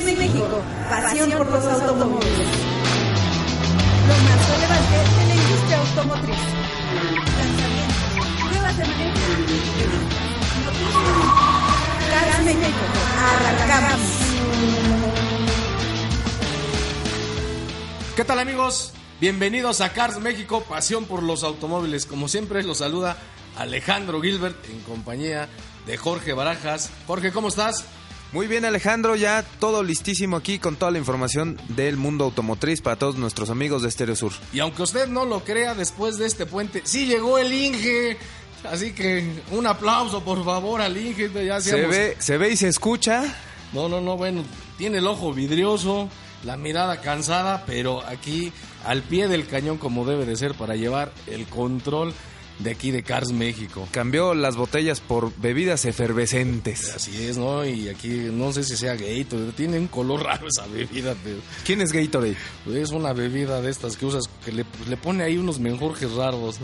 Gas México, pasión por los automóviles. Lo más relevante de la industria automotriz. Lanzamientos, manejo, noticias. Gas México, arrancamos. ¿Qué tal amigos? Bienvenidos a Cars México, pasión por los automóviles. Como siempre los saluda Alejandro Gilbert en compañía de Jorge Barajas. Jorge, ¿cómo estás? Muy bien Alejandro, ya todo listísimo aquí con toda la información del mundo automotriz para todos nuestros amigos de Stereo Sur. Y aunque usted no lo crea, después de este puente, sí llegó el Inge. Así que un aplauso por favor al Inge. Ya se, ve, se ve y se escucha. No, no, no, bueno, tiene el ojo vidrioso, la mirada cansada, pero aquí al pie del cañón como debe de ser para llevar el control de aquí de Cars México. Cambió las botellas por bebidas efervescentes. Así es, ¿no? Y aquí no sé si sea Gatorade, tiene un color raro esa bebida. Pero... ¿Quién es Gatorade? Es una bebida de estas que usas que le, le pone ahí unos menjorjes raros.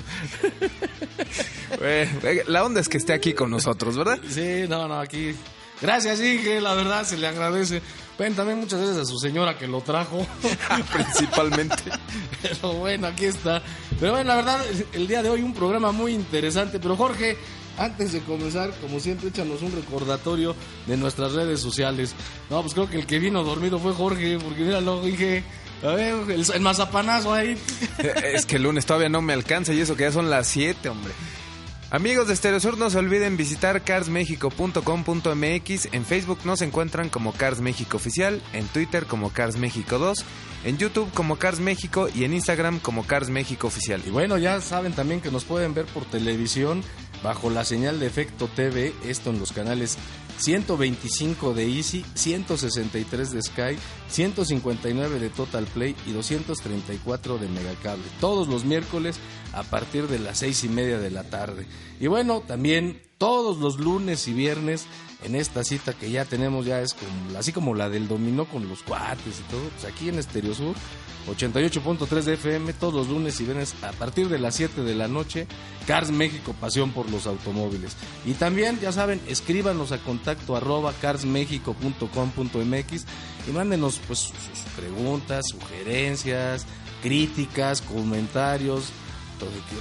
la onda es que esté aquí con nosotros, ¿verdad? Sí, no, no, aquí. Gracias, Inge, la verdad se le agradece. Bueno, también muchas veces a su señora que lo trajo. Principalmente. Pero bueno, aquí está. Pero bueno, la verdad, el día de hoy un programa muy interesante. Pero Jorge, antes de comenzar, como siempre, échanos un recordatorio de nuestras redes sociales. No, pues creo que el que vino dormido fue Jorge, porque míralo, dije. A ver, el, el mazapanazo ahí. Es que el lunes todavía no me alcanza y eso que ya son las 7, hombre. Amigos de Estereosur, no se olviden visitar carsmexico.com.mx. En Facebook nos encuentran como Cars México Oficial, en Twitter como Cars México 2, en YouTube como Cars México y en Instagram como Cars México Oficial. Y bueno, ya saben también que nos pueden ver por televisión bajo la señal de Efecto TV, esto en los canales 125 de Easy, 163 de Sky, 159 de Total Play y 234 de Megacable. Todos los miércoles a partir de las seis y media de la tarde. Y bueno, también todos los lunes y viernes en esta cita que ya tenemos, ya es como, así como la del dominó con los cuates y todo, pues aquí en Estereo Sur, 88.3 de FM, todos los lunes y viernes a partir de las 7 de la noche, Cars México, pasión por los automóviles. Y también, ya saben, escríbanos a contacto arroba carsmexico.com.mx y mándenos pues sus preguntas, sugerencias, críticas, comentarios,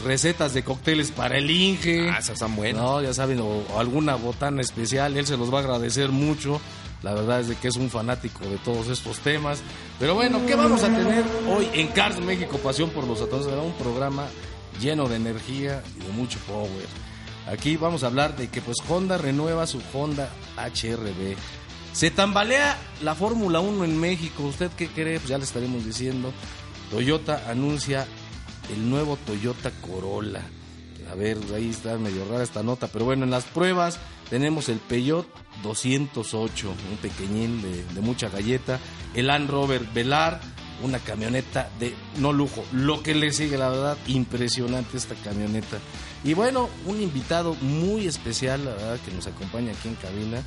recetas de cócteles para el Inge. Ah, esas están buenas. No, ya saben, o, o, alguna botana especial, él se los va a agradecer mucho. La verdad es de que es un fanático de todos estos temas. Pero bueno, ¿qué vamos a tener hoy en Cars México Pasión por los Atones? Un programa lleno de energía y de mucho power. Aquí vamos a hablar de que pues Honda renueva su Honda HRB. Se tambalea la Fórmula 1 en México. ¿Usted qué cree? Pues ya le estaremos diciendo. Toyota anuncia el nuevo Toyota Corolla. A ver, ahí está medio rara esta nota, pero bueno, en las pruebas tenemos el Peugeot 208, un pequeñín de, mucha galleta, el Land Rover Velar, una camioneta de no lujo, lo que le sigue, la verdad, impresionante esta camioneta. Y bueno, un invitado muy especial, la verdad, que nos acompaña aquí en cabina,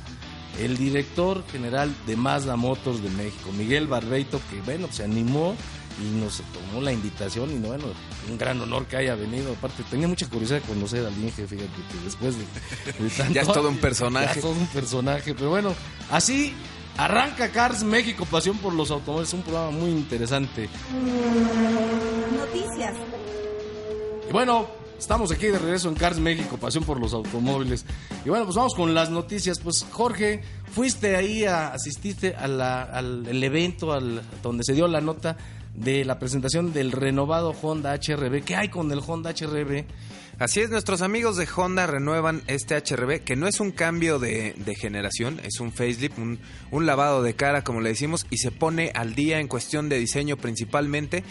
el director general de Mazda Motors de México, Miguel Barbeito, que bueno, se animó y nos tomó la invitación y bueno, un gran honor que haya venido. Aparte, tenía mucha curiosidad de conocer al Inge, fíjate que después de, de tanto, ya es todo un personaje. Ya es todo un personaje, pero bueno, así arranca Cars México, pasión por los automóviles, un programa muy interesante. Noticias. Y bueno, estamos aquí de regreso en Cars México, pasión por los automóviles. Y bueno, pues vamos con las noticias. Pues Jorge, fuiste ahí, a, asististe a la, al el evento al, donde se dio la nota de la presentación del renovado Honda HRB. ¿Qué hay con el Honda HRB? Así es, nuestros amigos de Honda renuevan este HRB, que no es un cambio de, generación, es un facelift, un, un lavado de cara, como le decimos, y se pone al día en cuestión de diseño principalmente.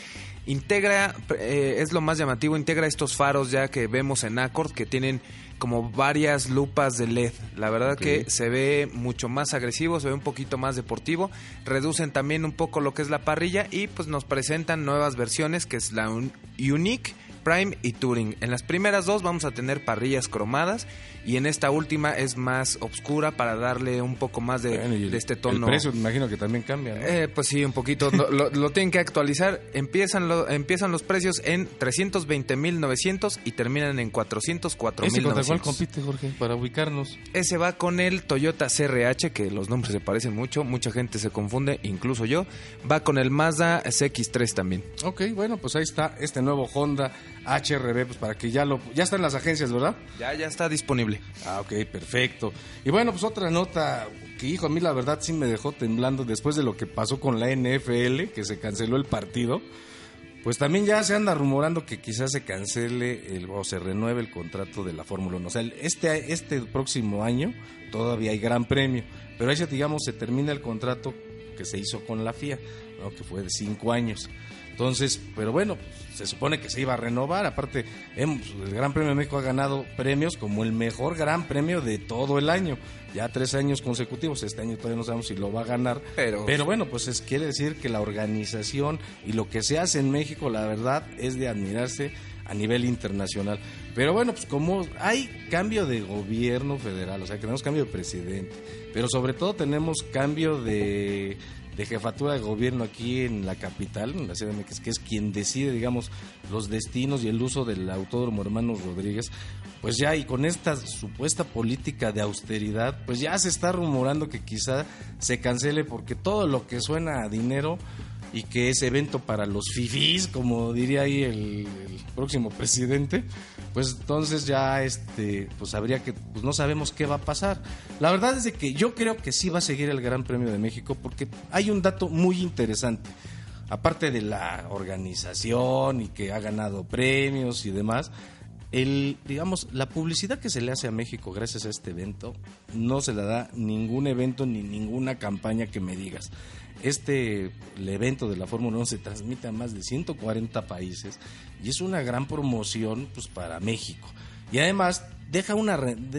Integra, eh, es lo más llamativo, integra estos faros ya que vemos en Accord, que tienen como varias lupas de LED. La verdad que se ve mucho más agresivo, se ve un poquito más deportivo. Reducen también un poco lo que es la parrilla y pues nos presentan nuevas versiones que es la un- Unique, Prime y Touring. En las primeras dos vamos a tener parrillas cromadas y en esta última es más oscura para darle un poco más de, Bueno, el, de este tono. El precio, me imagino que también cambia, ¿no? Eh, pues sí, un poquito. Lo, lo- tienen que actualizar. Empiezan, lo- empiezan los precios en 320.900 y terminan en ¿Ese contra cuál 404.900. compite, Jorge? Para ubicarnos. Ese va con el Toyota CRH, que los nombres se parecen mucho. Mucha gente se confunde, incluso yo. Va con el Mazda CX3 también. Ok, bueno, pues ahí está este nuevo Honda HRB, pues para que ya lo... Ya está en las agencias, ¿verdad? Ya, ya está disponible. Ah, ok, perfecto. Y bueno, pues otra nota que, hijo, a mí la verdad sí me dejó temblando después de lo que pasó con la NFL, que se canceló el partido. Pues también ya se anda rumorando que quizás se cancele el, o se renueve el contrato de la Fórmula 1. O sea, este, este próximo año todavía hay gran premio, pero ahí digamos, se termina el contrato que se hizo con la FIA, ¿no? que fue de cinco años. Entonces, pero bueno, pues, se supone que se iba a renovar. Aparte, hemos- el Gran Premio de México ha ganado premios como el mejor Gran Premio de todo el año. Ya tres años consecutivos. Este año todavía no sabemos si lo va a ganar. Pero- pero bueno, pues es, quiere decir que la organización y lo que se hace en México, la verdad, es de admirarse a nivel internacional. Pero bueno, pues como hay cambio de gobierno federal, o sea, que tenemos cambio de presidente, pero sobre todo tenemos cambio de, de jefatura de gobierno aquí en la capital, en la México, que es quien decide, digamos, los destinos y el uso del Autódromo Hermanos Rodríguez, pues ya y con esta supuesta política de austeridad, pues ya se está rumorando que quizá se cancele porque todo lo que suena a dinero y que es evento para los fifís, como diría ahí el, el próximo presidente, pues entonces ya este pues habría que pues no sabemos qué va a pasar. La verdad es de que yo creo que sí va a seguir el Gran Premio de México porque hay un dato muy interesante. Aparte de la organización y que ha ganado premios y demás, el, digamos, la publicidad que se le hace a México gracias a este evento no se la da ningún evento ni ninguna campaña que me digas. Este el evento de la Fórmula 1 se transmite a más de 140 países y es una gran promoción pues para México. Y además deja una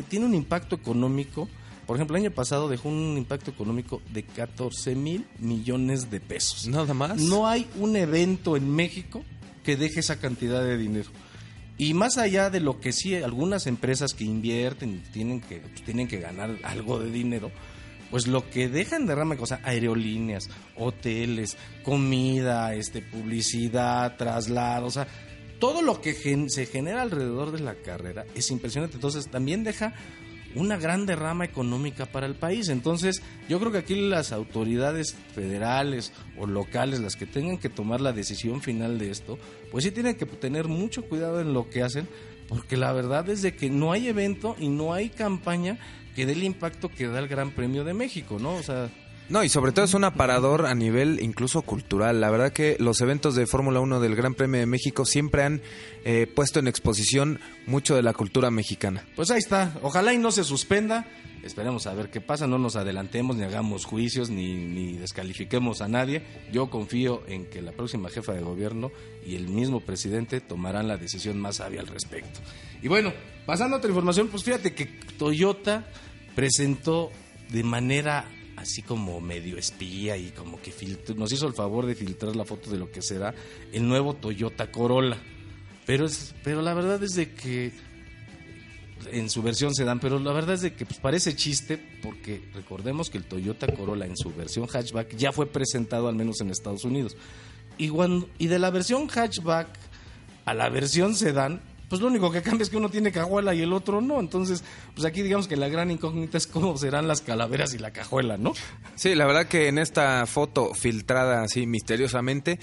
tiene un impacto económico. Por ejemplo, el año pasado dejó un impacto económico de 14 mil millones de pesos. Nada más. No hay un evento en México que deje esa cantidad de dinero. Y más allá de lo que sí, algunas empresas que invierten y tienen que, pues, tienen que ganar algo de dinero, pues lo que dejan de rama, o sea, aerolíneas, hoteles, comida, este, publicidad, traslado, o sea, todo lo que gen- se genera alrededor de la carrera es impresionante. Entonces también deja una gran derrama económica para el país. Entonces, yo creo que aquí las autoridades federales o locales, las que tengan que tomar la decisión final de esto, pues sí tienen que tener mucho cuidado en lo que hacen, porque la verdad es de que no hay evento y no hay campaña que dé el impacto que da el Gran Premio de México, ¿no? O sea, No, y sobre todo es un aparador a nivel incluso cultural. La verdad que los eventos de Fórmula 1 del Gran Premio de México siempre han eh, puesto en exposición mucho de la cultura mexicana. Pues ahí está. Ojalá y no se suspenda. Esperemos a ver qué pasa. No nos adelantemos ni hagamos juicios ni, ni descalifiquemos a nadie. Yo confío en que la próxima jefa de gobierno y el mismo presidente tomarán la decisión más sabia al respecto. Y bueno, pasando a otra información, pues fíjate que Toyota presentó de manera así como medio espía y como que filtr- nos hizo el favor de filtrar la foto de lo que será el nuevo Toyota Corolla. Pero es, pero la verdad es de que en su versión sedán, pero la verdad es de que pues, parece chiste porque recordemos que el Toyota Corolla en su versión hatchback ya fue presentado al menos en Estados Unidos. Y, cuando- y de la versión hatchback a la versión sedán, pues lo único que cambia es que uno tiene cajuela y el otro no. Entonces, pues aquí digamos que la gran incógnita es cómo serán las calaveras y la cajuela, ¿no? Sí, la verdad que en esta foto filtrada así misteriosamente,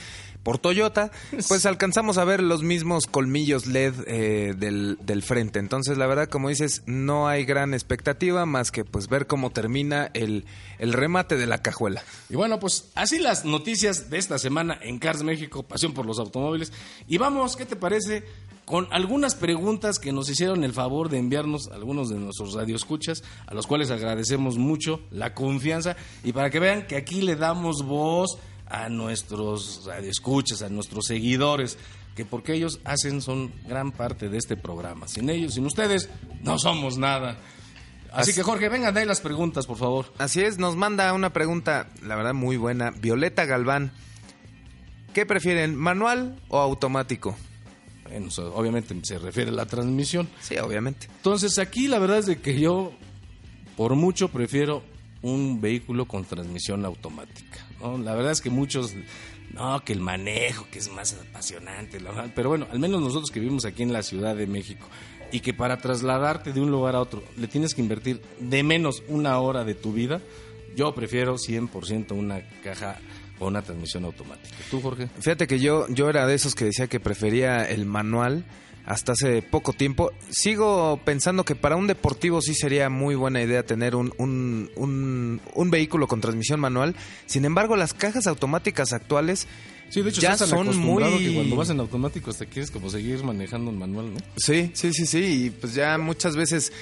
por Toyota, pues alcanzamos a ver los mismos colmillos LED eh, del, del frente. Entonces, la verdad, como dices, no hay gran expectativa más que pues ver cómo termina el, el remate de la cajuela. Y bueno, pues así las noticias de esta semana en Cars México, pasión por los automóviles. Y vamos, ¿qué te parece? Con algunas preguntas que nos hicieron el favor de enviarnos algunos de nuestros radioescuchas, a los cuales agradecemos mucho la confianza y para que vean que aquí le damos voz a nuestros radioescuchas, a nuestros seguidores, que porque ellos hacen son gran parte de este programa. Sin ellos, sin ustedes, no somos nada. Así, que Jorge, vengan de ahí las preguntas, por favor. Así es, nos manda una pregunta, la verdad muy buena, Violeta Galván. ¿Qué prefieren, manual o automático? Bueno, obviamente se refiere a la transmisión. Sí, obviamente. Entonces aquí la verdad es de que yo por mucho prefiero un vehículo con transmisión automática. La verdad es que muchos, no, que el manejo, que es más apasionante, pero bueno, al menos nosotros que vivimos aquí en la Ciudad de México y que para trasladarte de un lugar a otro le tienes que invertir de menos una hora de tu vida, yo prefiero 100% una caja o una transmisión automática. ¿Tú, Jorge? Fíjate que yo, yo era de esos que decía que prefería el manual hasta hace poco tiempo. Sigo pensando que para un deportivo sí sería muy buena idea tener un, un, un, vehículo con transmisión manual. Sin embargo, las cajas automáticas actuales Sí, de hecho, ya son muy. Que cuando vas en automático te quieres como seguir manejando un manual, ¿no? Sí, sí, sí, sí. Y pues ya muchas veces,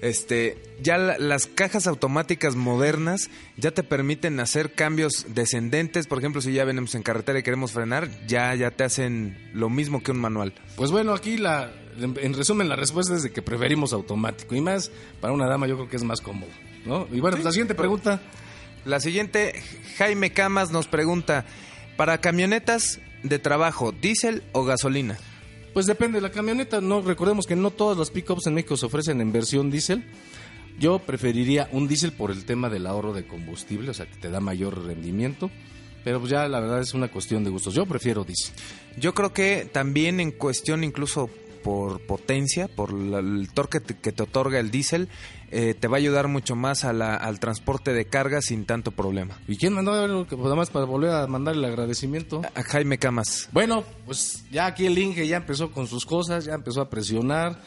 este, ya las cajas automáticas modernas ya te permiten hacer cambios descendentes. Por ejemplo, si ya venimos en carretera y queremos frenar, ya, ya te hacen lo mismo que un manual. Pues bueno, aquí la, en resumen, la respuesta es de que preferimos automático. Y más, para una dama yo creo que es más cómodo, ¿no? Y bueno, pues la siguiente pregunta. La siguiente, Jaime Camas nos pregunta. Para camionetas de trabajo, ¿diésel o gasolina? Pues depende de la camioneta. No recordemos que no todas las pickups en México se ofrecen en versión diésel. Yo preferiría un diésel por el tema del ahorro de combustible, o sea, que te da mayor rendimiento. Pero pues ya la verdad es una cuestión de gustos. Yo prefiero diésel. Yo creo que también en cuestión incluso por potencia, por el torque que te otorga el diésel, eh, te va a ayudar mucho más al transporte de carga sin tanto problema. ¿Y quién mandó algo que más para volver a mandar el agradecimiento? A, Jaime Camas. Bueno, pues ya aquí el Inge ya empezó con sus cosas, ya empezó a presionar.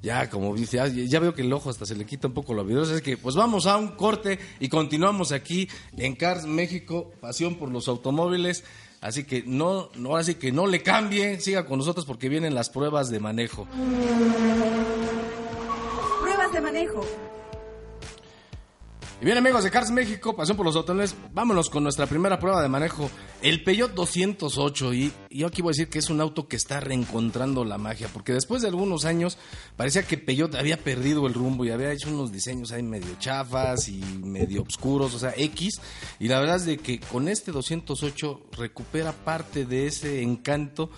Ya, como dice, ya, veo que el ojo hasta se le quita un poco lo videos. Es que, pues vamos a un corte y continuamos aquí en Cars México, pasión por los automóviles. Así que no, no, así que no le cambie, siga con nosotros porque vienen las pruebas de manejo. Pruebas de manejo. Y bien amigos de Cars México, pasión por los hoteles, vámonos con nuestra primera prueba de manejo, el Peugeot 208. Y, yo aquí voy a decir que es un auto que está reencontrando la magia, porque después de algunos años parecía que Peugeot había perdido el rumbo y había hecho unos diseños ahí medio chafas y medio oscuros, o sea, X. Y la verdad es de que con este 208 recupera parte de ese encanto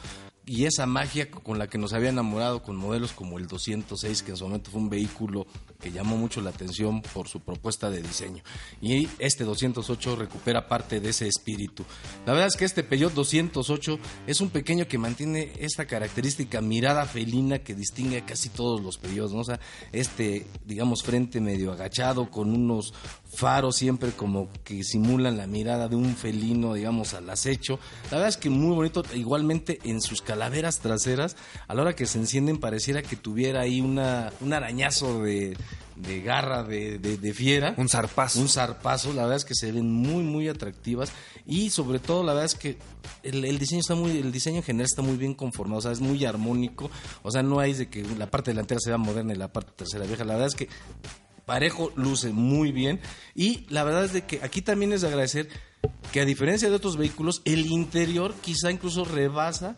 y esa magia con la que nos había enamorado con modelos como el 206, que en su momento fue un vehículo que llamó mucho la atención por su propuesta de diseño. Y este 208 recupera parte de ese espíritu. La verdad es que este Peugeot 208 es un pequeño que mantiene esta característica mirada felina que distingue a casi todos los Peugeots, ¿no? Sea, este, digamos, frente medio agachado con unos faros siempre como que simulan la mirada de un felino, digamos, al acecho. La verdad es que muy bonito, igualmente en sus calaveras traseras, a la hora que se encienden pareciera que tuviera ahí una, un arañazo de, garra de, fiera. Un zarpazo. Un zarpazo, la verdad es que se ven muy, muy atractivas y sobre todo la verdad es que el, diseño está muy, el diseño en general está muy bien conformado, o sea, es muy armónico, o sea, no hay de que la parte delantera sea moderna y la parte trasera vieja, la verdad es que parejo, luce muy bien. Y la verdad es de que aquí también es de agradecer que a diferencia de otros vehículos, el interior quizá incluso rebasa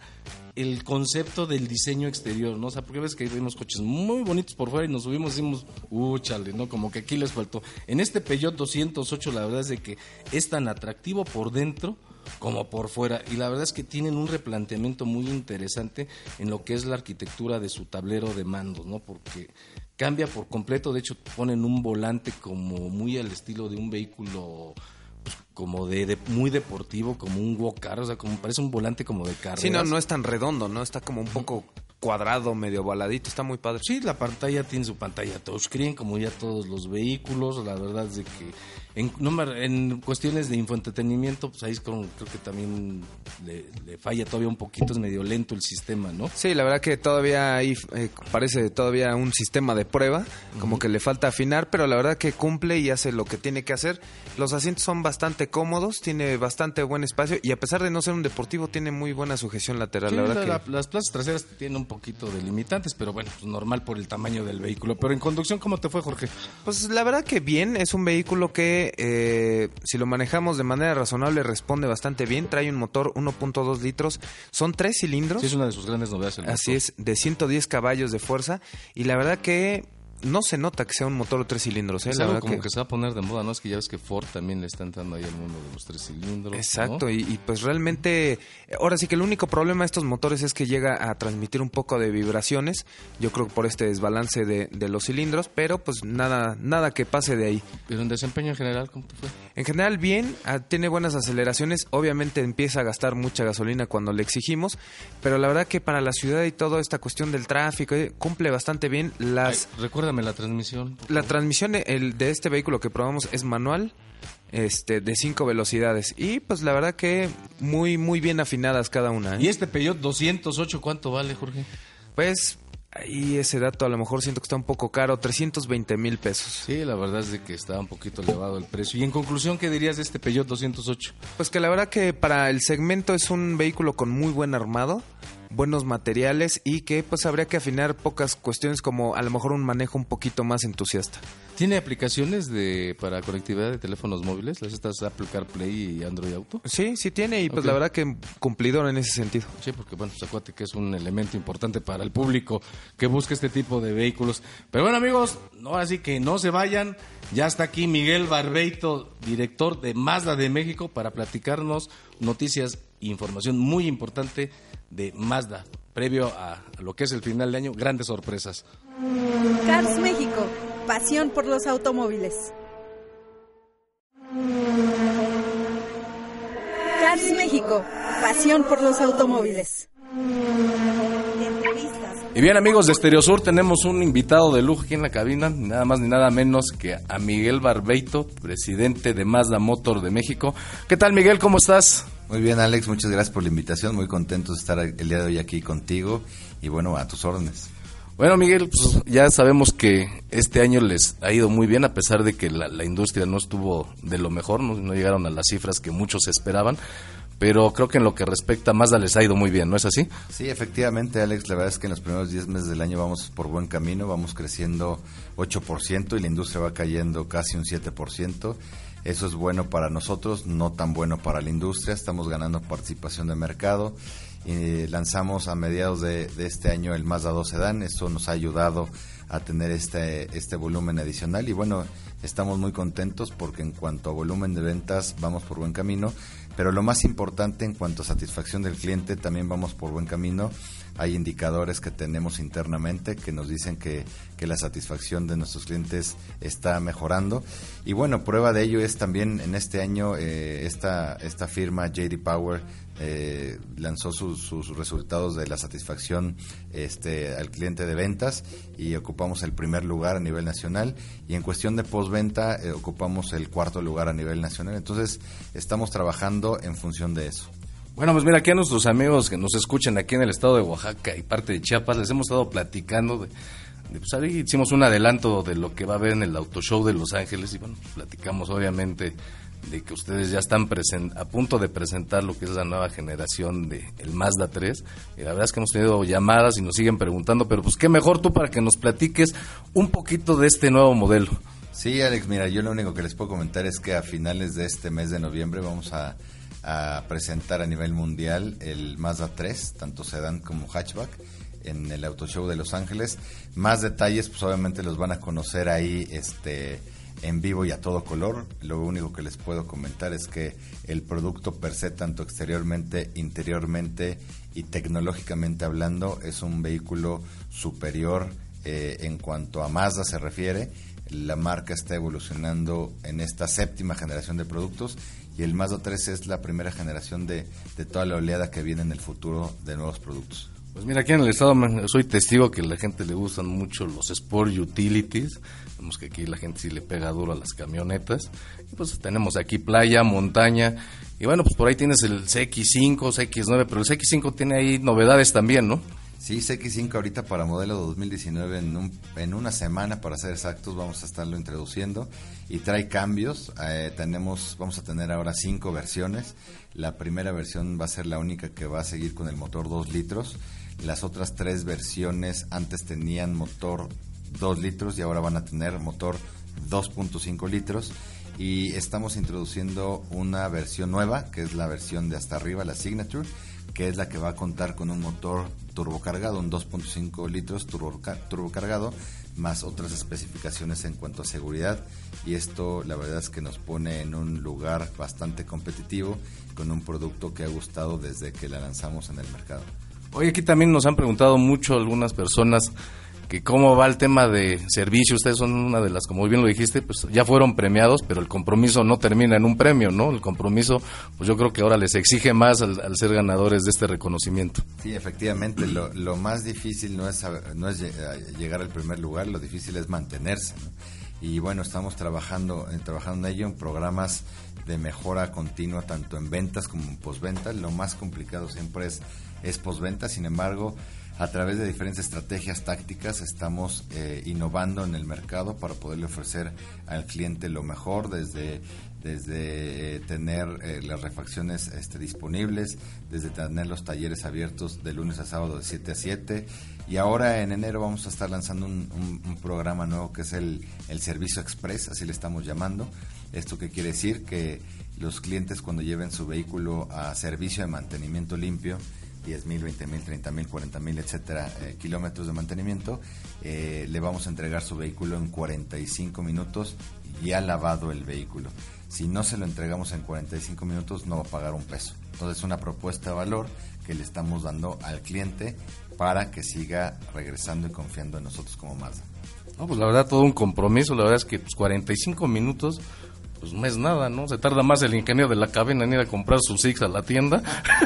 el concepto del diseño exterior, ¿no? O sea, porque ves que vemos coches muy bonitos por fuera y nos subimos y decimos, uh, chale, ¿no? Como que aquí les faltó. En este Peugeot 208 la verdad es de que es tan atractivo por dentro como por fuera. Y la verdad es que tienen un replanteamiento muy interesante en lo que es la arquitectura de su tablero de mandos, ¿no? Porque cambia por completo, de hecho ponen un volante como muy al estilo de un vehículo como de, muy deportivo, como un walk o sea, como parece un volante como de carro. Sí, no, no es tan redondo, ¿no? Está como un poco cuadrado, medio baladito, está muy padre. Sí, la pantalla tiene su pantalla touchscreen, como ya todos los vehículos, la verdad es de que En, en cuestiones de infoentretenimiento, pues ahí es como, creo que también le, falla todavía un poquito, es medio lento el sistema, ¿no? Sí, la verdad que todavía ahí eh, parece todavía un sistema de prueba, como que le falta afinar, pero la verdad que cumple y hace lo que tiene que hacer. Los asientos son bastante cómodos, tiene bastante buen espacio y a pesar de no ser un deportivo, tiene muy buena sujeción lateral. la verdad que... las plazas traseras tienen un poquito de limitantes, pero bueno, pues normal por el tamaño del vehículo. Pero en conducción, ¿cómo te fue, Jorge? Pues la verdad que bien, es un vehículo que eh, si lo manejamos de manera razonable, responde bastante bien. Trae un motor 1.2 litros, son tres cilindros. Sí, es una de sus grandes novedades. Así es, de 110 caballos de fuerza. Y la verdad que no se nota que sea un motor de tres cilindros. ¿eh? Es algo como que... se va a poner de moda, ¿no? Es que ya ves que Ford también le está entrando ahí al mundo de los tres cilindros. Exacto, y, pues realmente, ahora sí que el único problema de estos motores es que llega a transmitir un poco de vibraciones, yo creo que por este desbalance de, los cilindros, pero pues nada, nada que pase de ahí. ¿Pero en desempeño en general cómo te fue? En general bien, ah, tiene buenas aceleraciones, obviamente empieza a gastar mucha gasolina cuando le exigimos, pero la verdad que para la ciudad y toda esta cuestión del tráfico, eh, cumple bastante bien las... recuerda la transmisión. La transmisión el, de este vehículo que probamos es manual. Este, de cinco velocidades. Y pues la verdad que muy, muy bien afinadas cada una. ¿eh? ¿Y este Peugeot 208 cuánto vale, Jorge? Pues ahí ese dato a lo mejor siento que está un poco caro, 320 mil pesos. Sí, la verdad es de que está un poquito elevado el precio. Y en conclusión, ¿qué dirías de este Peugeot 208? Pues que la verdad que para el segmento es un vehículo con muy buen armado buenos materiales y que pues habría que afinar pocas cuestiones como a lo mejor un manejo un poquito más entusiasta. ¿Tiene aplicaciones de para conectividad de teléfonos móviles? ¿Las estas Apple CarPlay y Android Auto? Sí, sí tiene y pues la verdad que cumplidor en ese sentido. Sí, porque bueno, pues acuérdate que es un elemento importante para el público que busca este tipo de vehículos. Pero bueno amigos, no así que no se vayan. Ya está aquí Miguel Barbeito, director de Mazda de México, para platicarnos noticias e información muy importante de Mazda, previo a, lo que es el final de año, grandes sorpresas. Cars México, pasión por los automóviles. Cars México, pasión por los automóviles. Y bien amigos de Sur tenemos un invitado de lujo aquí en la cabina, nada más ni nada menos que a Miguel Barbeito, presidente de Mazda Motor de México. ¿Qué tal Miguel? ¿Cómo estás? Muy bien, Alex, muchas gracias por la invitación. Muy contentos de estar el día de hoy aquí contigo y bueno, a tus órdenes. Bueno, Miguel, pues ya sabemos que este año les ha ido muy bien, a pesar de que la, industria no estuvo de lo mejor, no, llegaron a las cifras que muchos esperaban, pero creo que en lo que respecta a Mazda les ha ido muy bien, ¿no es así? Sí, efectivamente, Alex, la verdad es que en los primeros 10 meses del año vamos por buen camino, vamos creciendo 8% y la industria va cayendo casi un 7%. Eso es bueno para nosotros, no tan bueno para la industria. Estamos ganando participación de mercado. y lanzamos a mediados de, este año el Mazda 2 Sedan. Eso nos ha ayudado a tener este, este volumen adicional. Y bueno, estamos muy contentos porque en cuanto a volumen de ventas vamos por buen camino. Pero lo más importante en cuanto a satisfacción del cliente también vamos por buen camino hay indicadores que tenemos internamente que nos dicen que, la satisfacción de nuestros clientes está mejorando. Y bueno, prueba de ello es también en este año eh, esta, esta firma JD Power eh, lanzó sus resultados de la satisfacción este, al cliente de ventas y ocupamos el primer lugar a nivel nacional y en cuestión de postventa eh, ocupamos el cuarto lugar a nivel nacional. Entonces estamos trabajando en función de eso. Bueno, pues mira, aquí a nuestros amigos que nos escuchan aquí en el estado de Oaxaca y parte de Chiapas, les hemos estado platicando de, pues ahí hicimos un adelanto de lo que va a haber en el Auto Show de Los Ángeles y bueno, pues platicamos obviamente de que ustedes ya están a punto de presentar lo que es la nueva generación de el Mazda 3. Y la verdad es que hemos tenido llamadas y nos siguen preguntando, pero pues qué mejor tú para que nos platiques un poquito de este nuevo modelo. Sí, Alex, mira, yo lo único que les puedo comentar es que a finales de este mes de noviembre vamos a a presentar a nivel mundial el Mazda 3, tanto sedán como hatchback, en el Auto Show de Los Ángeles. Más detalles, pues obviamente los van a conocer ahí este, en vivo y a todo color. Lo único que les puedo comentar es que el producto per se, tanto exteriormente, interiormente y tecnológicamente hablando, es un vehículo superior eh, en cuanto a Mazda se refiere. La marca está evolucionando en esta séptima generación de productos y el Mazda 3 es la primera generación de, toda la oleada que viene en el futuro de nuevos productos. Pues mira, aquí en el estado soy testigo que a la gente le gustan mucho los Sport Utilities. Vemos que aquí la gente sí le pega duro a las camionetas. Y pues tenemos aquí playa, montaña. Y bueno, pues por ahí tienes el CX5, CX9, pero el CX5 tiene ahí novedades también, ¿no? Sí, CX5 ahorita para modelo 2019 en, un, en una semana, para ser exactos, vamos a estarlo introduciendo y trae cambios. Eh, tenemos, vamos a tener ahora cinco versiones. La primera versión va a ser la única que va a seguir con el motor 2 litros. Las otras tres versiones antes tenían motor 2 litros y ahora van a tener motor 2.5 litros. Y estamos introduciendo una versión nueva, que es la versión de hasta arriba, la Signature que es la que va a contar con un motor turbocargado, un 2.5 litros turbocargado, más otras especificaciones en cuanto a seguridad. Y esto la verdad es que nos pone en un lugar bastante competitivo con un producto que ha gustado desde que la lanzamos en el mercado. Hoy aquí también nos han preguntado mucho algunas personas que cómo va el tema de servicio. Ustedes son una de las, como bien lo dijiste, pues ya fueron premiados, pero el compromiso no termina en un premio, ¿no? El compromiso, pues yo creo que ahora les exige más al, ser ganadores de este reconocimiento. Sí, efectivamente, lo, más difícil no es, no es llegar al primer lugar, lo difícil es mantenerse, Y bueno, estamos trabajando, eh, trabajando en ello en programas de mejora continua, tanto en ventas como en postventa. Lo más complicado siempre es, es sin embargo, a través de diferentes estrategias tácticas estamos eh, innovando en el mercado para poderle ofrecer al cliente lo mejor desde desde eh, tener eh, las refacciones este, disponibles, desde tener los talleres abiertos de lunes a sábado de 7 a 7 y ahora en enero vamos a estar lanzando un, un programa nuevo que es el, el servicio express, así le estamos llamando. ¿Esto qué quiere decir? Que los clientes cuando lleven su vehículo a servicio de mantenimiento limpio, 10 mil, 20 mil, 30 mil, 40 mil, etcétera, eh, kilómetros de mantenimiento, eh, le vamos a entregar su vehículo en 45 minutos y ha lavado el vehículo. Si no se lo entregamos en 45 minutos, no va a pagar un peso. Entonces, es una propuesta de valor que le estamos dando al cliente para que siga regresando y confiando en nosotros como Mazda. No, pues la verdad, todo un compromiso. La verdad es que pues, 45 minutos pues no es nada, ¿no? Se tarda más el ingeniero de la cabina en ir a comprar sus Six a la tienda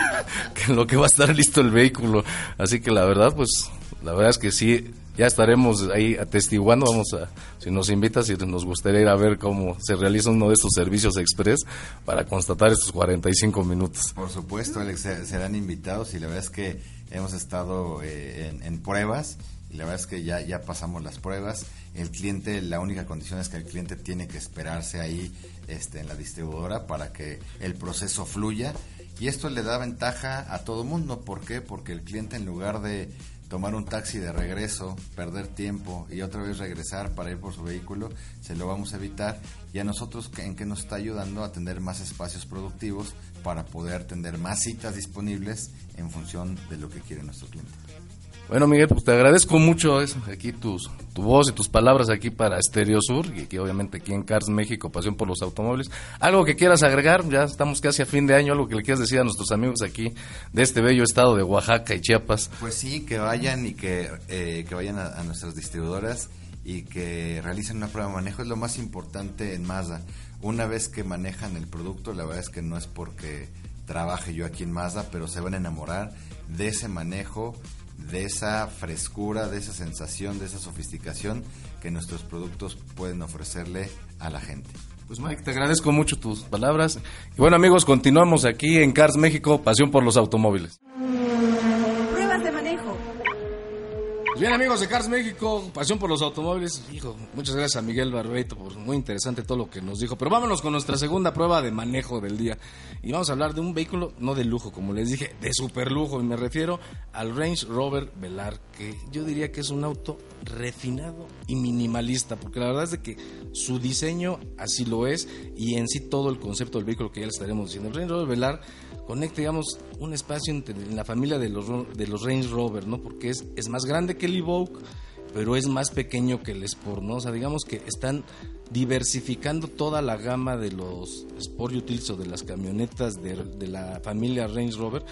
que en lo que va a estar listo el vehículo. Así que la verdad, pues, la verdad es que sí, ya estaremos ahí atestiguando, vamos a, si nos invitas, si nos gustaría ir a ver cómo se realiza uno de estos servicios express para constatar estos 45 minutos. Por supuesto, Alex, serán invitados y la verdad es que hemos estado eh, en, en pruebas y la verdad es que ya, ya pasamos las pruebas el cliente, la única condición es que el cliente tiene que esperarse ahí este, en la distribuidora para que el proceso fluya. Y esto le da ventaja a todo mundo. ¿Por qué? Porque el cliente en lugar de tomar un taxi de regreso, perder tiempo y otra vez regresar para ir por su vehículo, se lo vamos a evitar. Y a nosotros, ¿en qué nos está ayudando? A tener más espacios productivos para poder tener más citas disponibles en función de lo que quiere nuestro cliente. Bueno, Miguel, pues te agradezco mucho eso, aquí tus, tu voz y tus palabras aquí para Stereo Sur y aquí obviamente aquí en Cars México, Pasión por los Automóviles. Algo que quieras agregar, ya estamos casi a fin de año, algo que le quieras decir a nuestros amigos aquí de este bello estado de Oaxaca y Chiapas. Pues sí, que vayan y que, eh, que vayan a, nuestras distribuidoras y que realicen una prueba de manejo, es lo más importante en Mazda. Una vez que manejan el producto, la verdad es que no es porque trabaje yo aquí en Mazda, pero se van a enamorar de ese manejo de esa frescura, de esa sensación, de esa sofisticación que nuestros productos pueden ofrecerle a la gente. Pues Mike, te agradezco mucho tus palabras. Y bueno amigos, continuamos aquí en Cars México, pasión por los automóviles. Bien amigos de Cars México, pasión por los automóviles. Hijo, muchas gracias a Miguel Barbeito por muy interesante todo lo que nos dijo. Pero vámonos con nuestra segunda prueba de manejo del día. Y vamos a hablar de un vehículo no de lujo, como les dije, de super lujo. Y me refiero al Range Rover Velar, que yo diría que es un auto refinado y minimalista, porque la verdad es de que su diseño así lo es y en sí todo el concepto del vehículo que ya le estaremos diciendo. El Range Rover Velar conecta, digamos, un espacio en la familia de los, de los Range Rover, ¿no? Porque es, es más grande que el Evoque, pero es más pequeño que el Sport, ¿no? O sea, digamos que están diversificando toda la gama de los Sport Utilities o de las camionetas de, de la familia Range Rover,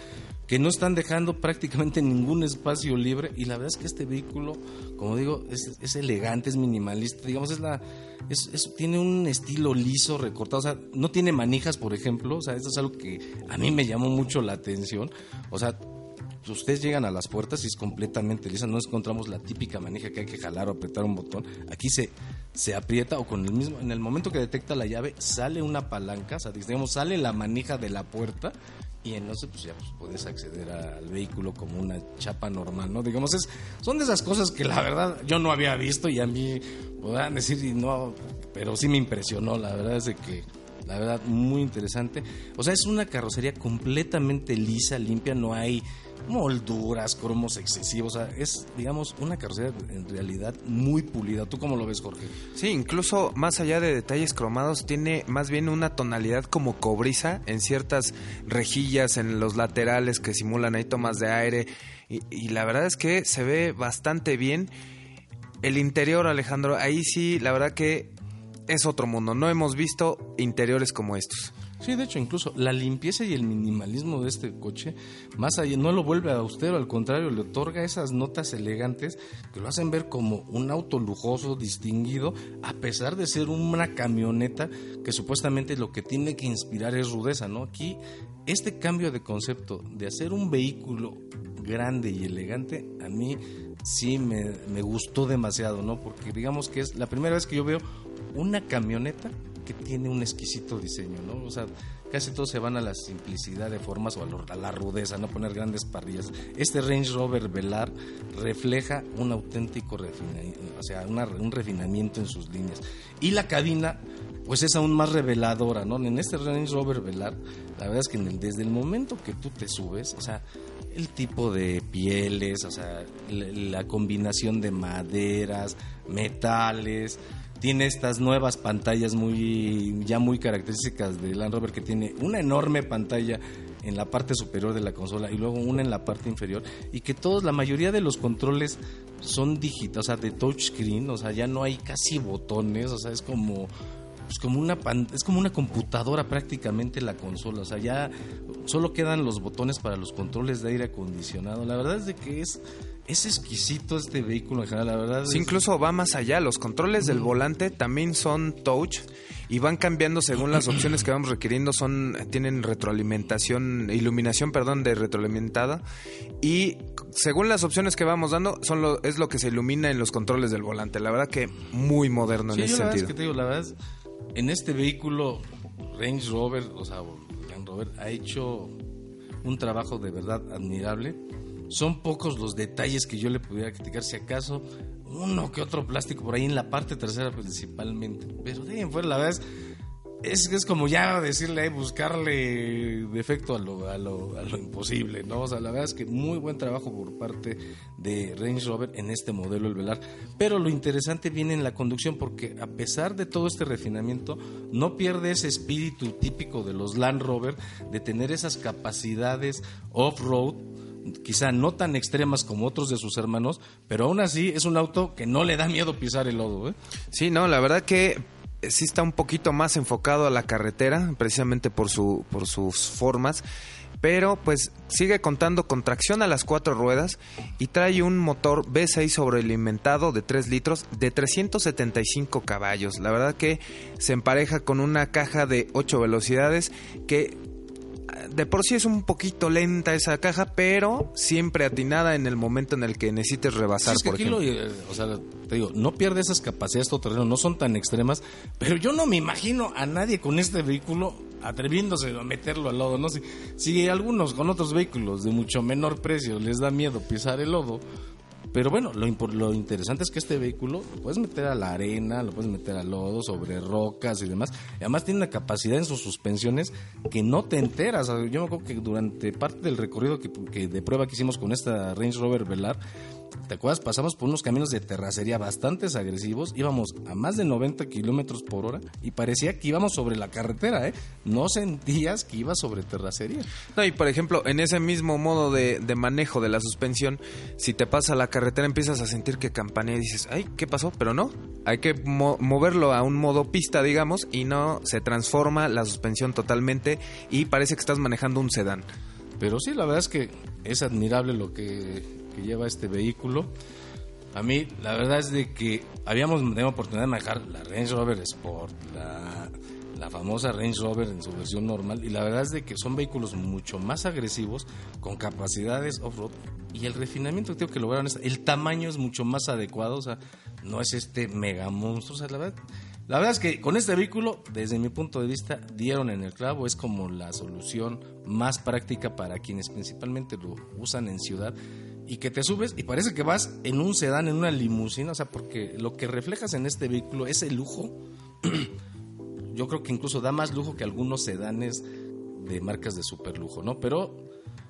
que no están dejando prácticamente ningún espacio libre y la verdad es que este vehículo, como digo, es, es elegante, es minimalista, digamos, es la es, tiene un estilo liso, recortado, o sea, no tiene manijas, por ejemplo, o sea, esto es algo que a mí me llamó mucho la atención, o sea, ustedes llegan a las puertas y es completamente lisa, no encontramos la típica manija que hay que jalar o apretar un botón. Aquí se, se aprieta o con el mismo, en el momento que detecta la llave, sale una palanca, o sea, digamos, sale la manija de la puerta y entonces pues ya pues, puedes acceder al vehículo como una chapa normal, ¿no? Digamos, es, son de esas cosas que la verdad yo no había visto y a mí podrán decir, y no, pero sí me impresionó, la verdad es de que la verdad, muy interesante. O sea, es una carrocería completamente lisa, limpia, no hay molduras, cromos excesivos. O sea, es, digamos, una carrocería en realidad muy pulida. ¿Tú cómo lo ves, Jorge? Sí, incluso más allá de detalles cromados, tiene más bien una tonalidad como cobriza en ciertas rejillas, en los laterales que simulan ahí tomas de aire. Y, y la verdad es que se ve bastante bien. El interior, Alejandro, ahí sí, la verdad que es otro mundo. No hemos visto interiores como estos. Sí, de hecho, incluso la limpieza y el minimalismo de este coche, más allá, no lo vuelve austero, al contrario, le otorga esas notas elegantes que lo hacen ver como un auto lujoso, distinguido, a pesar de ser una camioneta que supuestamente lo que tiene que inspirar es rudeza, ¿no? Aquí, este cambio de concepto de hacer un vehículo grande y elegante, a mí sí me, me gustó demasiado, ¿no? Porque digamos que es la primera vez que yo veo una camioneta que tiene un exquisito diseño, ¿no? O sea, casi todos se van a la simplicidad de formas o a, la rudeza, no poner grandes parrillas. Este Range Rover Velar refleja un auténtico refinamiento, o sea, un refinamiento en sus líneas. Y la cabina, pues es aún más reveladora, ¿no? En este Range Rover Velar, la verdad es que desde el momento que tú te subes, o sea, el tipo de pieles, o sea, la combinación de maderas, metales, tiene estas nuevas pantallas muy ya muy características de Land Rover que tiene una enorme pantalla en la parte superior de la consola y luego una en la parte inferior y que todos la mayoría de los controles son digitales, o sea, de touchscreen, o sea, ya no hay casi botones, o sea, es como pues como una es como una computadora prácticamente la consola, o sea, ya solo quedan los botones para los controles de aire acondicionado. La verdad es de que es es exquisito este vehículo en general, la verdad. incluso va más allá. Los controles del volante también son touch y van cambiando según las opciones que vamos requiriendo. Son tienen retroalimentación, iluminación, perdón, de retroalimentada y según las opciones que vamos dando son lo, es lo que se ilumina en los controles del volante. La verdad que muy moderno en ese la sentido. Verdad es que te digo, la verdad en este vehículo Range Rover, o sea, Range Rover ha hecho un trabajo de verdad admirable son pocos los detalles que yo le pudiera criticar, si acaso uno que otro plástico por ahí en la parte trasera principalmente. Pero de fuera, la verdad es, es, como ya decirle, buscarle defecto a lo, a, lo, a lo imposible, ¿no? O sea, la verdad es que muy buen trabajo por parte de Range Rover en este modelo, el Velar. Pero lo interesante viene en la conducción, porque a pesar de todo este refinamiento, no pierde ese espíritu típico de los Land Rover de tener esas capacidades off-road quizá no tan extremas como otros de sus hermanos, pero aún así es un auto que no le da miedo pisar el lodo. ¿eh? Sí, no, la verdad que sí está un poquito más enfocado a la carretera, precisamente por, su, por sus formas. Pero pues sigue contando con tracción a las cuatro ruedas y trae un motor V6 sobrealimentado de 3 litros de 375 caballos. La verdad que se empareja con una caja de 8 velocidades que de por sí es un poquito lenta esa caja, pero siempre atinada en el momento en el que necesites rebasar, por ejemplo. Eh, o sea, te digo, no pierde esas capacidades terreno, no son tan extremas, pero yo no me imagino a nadie con este vehículo atreviéndose a meterlo al lodo, no sé, si, si algunos con otros vehículos de mucho menor precio les da miedo pisar el lodo, pero bueno, lo, lo interesante es que este vehículo lo puedes meter a la arena, lo puedes meter al lodo, sobre rocas y demás. Y además tiene una capacidad en sus suspensiones que no te enteras. Yo me acuerdo que durante parte del recorrido que de prueba que hicimos con esta Range Rover Velar, ¿Te acuerdas? Pasamos por unos caminos de terracería bastante agresivos, íbamos a más de 90 kilómetros por hora y parecía que íbamos sobre la carretera, ¿eh? No sentías que ibas sobre terracería. No, y por ejemplo, en ese mismo modo de, manejo de la suspensión, si te pasa la carretera empiezas a sentir que campanea y dices, ay, ¿qué pasó? Pero no, hay que moverlo a un modo pista, digamos, y no se transforma la suspensión totalmente y parece que estás manejando un sedán. Pero sí, la verdad es que es admirable lo que que lleva este vehículo. A mí, la verdad es de que habíamos tenido oportunidad de manejar la Range Rover Sport, la, la famosa Range Rover en su versión normal y la verdad es de que son vehículos mucho más agresivos con capacidades off-road y el refinamiento creo que lograron es- el tamaño es mucho más adecuado, o sea, no es este mega monstruo, o sea, la verdad la verdad es que con este vehículo, desde mi punto de vista, dieron en el clavo, es como la solución más práctica para quienes principalmente lo usan en ciudad y que te subes y parece que vas en un sedán, en una limusina, o sea, porque lo que reflejas en este vehículo es el lujo yo creo que incluso da más lujo que algunos sedanes de marcas de super lujo, ¿no? Pero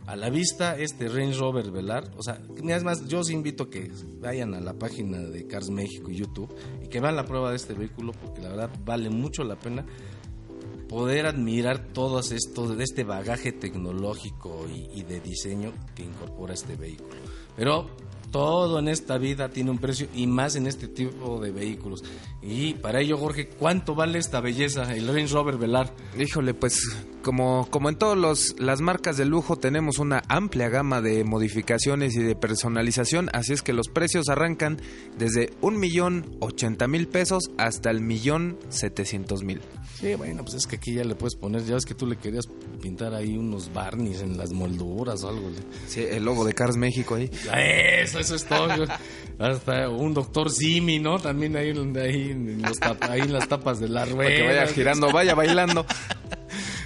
a la vista este Range Rover Velar, o sea, es más, yo os invito a que vayan a la página de Cars México y YouTube y que vean la prueba de este vehículo porque la verdad vale mucho la pena poder admirar todo esto de este bagaje tecnológico y, y de diseño que incorpora este vehículo. Pero todo en esta vida tiene un precio y más en este tipo de vehículos. Y para ello, Jorge, ¿cuánto vale esta belleza, el Range Rover Velar? Híjole, pues como, como en todas las marcas de lujo tenemos una amplia gama de modificaciones y de personalización, así es que los precios arrancan desde un millón ochenta mil pesos hasta el millón setecientos mil. Sí, bueno, pues es que aquí ya le puedes poner, ya ves que tú le querías pintar ahí unos barniz en las molduras o algo. Sí, el logo de Cars México ahí. Eso, eso es todo. Hasta un doctor Simi, ¿no? También ahí, ahí, en, los ahí en las tapas de la rueda. Para que vaya girando, vaya bailando.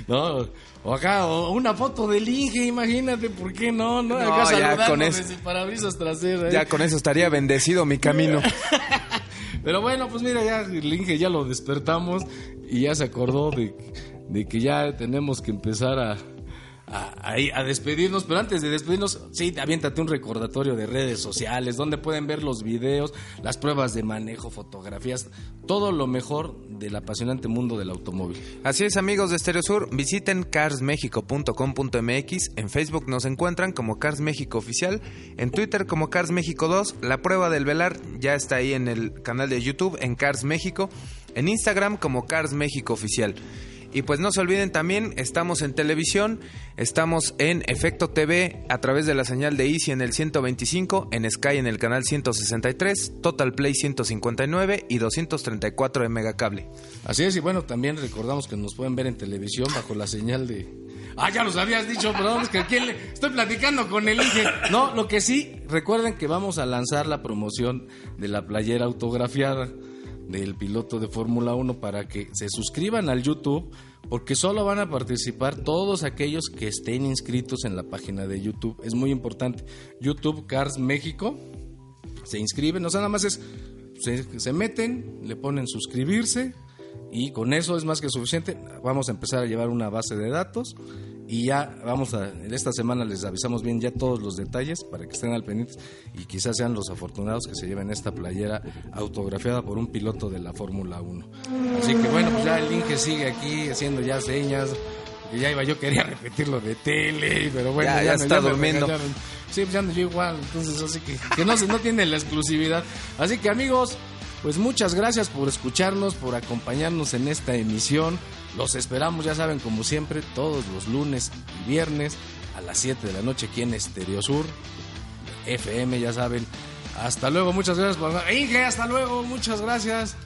¿no? O acá, o una foto del Inge, imagínate, ¿por qué no? No, No, acá ya con eso- desde parabrisas trasero. ¿eh? Ya con eso estaría bendecido mi camino. Pero bueno, pues mira, ya el Inge ya lo despertamos y ya se acordó de, de que ya tenemos que empezar a, a, a- despedirnos. Pero antes de despedirnos, sí, aviéntate un recordatorio de redes sociales, donde pueden ver los videos, las pruebas de manejo, fotografías, todo lo mejor del apasionante mundo del automóvil. Así es, amigos de Stereo Sur, visiten carsmexico.com.mx. En Facebook nos encuentran como Cars México Oficial, en Twitter como Cars México 2. La prueba del velar ya está ahí en el canal de YouTube en Cars México, en Instagram como Cars México Oficial. Y pues no se olviden también, estamos en televisión, estamos en Efecto TV a través de la señal de Easy en el 125, en Sky en el canal 163, Total Play 159 y 234 de Megacable. Así es, y bueno, también recordamos que nos pueden ver en televisión bajo la señal de... Ah, ya los habías dicho, perdón, es que aquí le... estoy platicando con el Inge. No, lo que sí, recuerden que vamos a lanzar la promoción de la playera autografiada del piloto de Fórmula 1 para que se suscriban al YouTube, porque solo van a participar todos aquellos que estén inscritos en la página de YouTube. Es muy importante. YouTube Cars México, se inscriben, o sea, nada más es, se, se meten, le ponen suscribirse y con eso es más que suficiente. Vamos a empezar a llevar una base de datos y ya vamos a, esta semana les avisamos bien ya todos los detalles para que estén al pendiente y quizás sean los afortunados que se lleven esta playera autografiada por un piloto de la Fórmula 1. Así que bueno, pues ya el Inge sigue aquí haciendo ya señas. Que ya iba, yo quería repetir lo de tele, pero bueno, Ya- ya está me durmiendo. Sí, pues ya ando yo igual, entonces así que, que no, se- no tiene la exclusividad. Así que amigos, pues muchas gracias por escucharnos, por acompañarnos en esta emisión. Los esperamos, ya saben, como siempre, todos los lunes y viernes a las 7 de la noche aquí en Estereo Sur, FM, ya saben. Hasta luego, muchas gracias. Por... Inge, hasta luego, muchas gracias.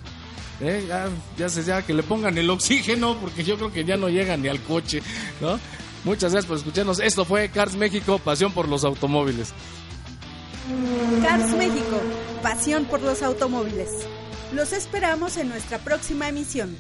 Eh, ya, ya ya que le pongan el oxígeno, porque yo creo que ya no llegan ni al coche, ¿no? Muchas gracias por escucharnos. Esto fue Cars México, pasión por los automóviles. Cars México, pasión por los automóviles. Los esperamos en nuestra próxima emisión.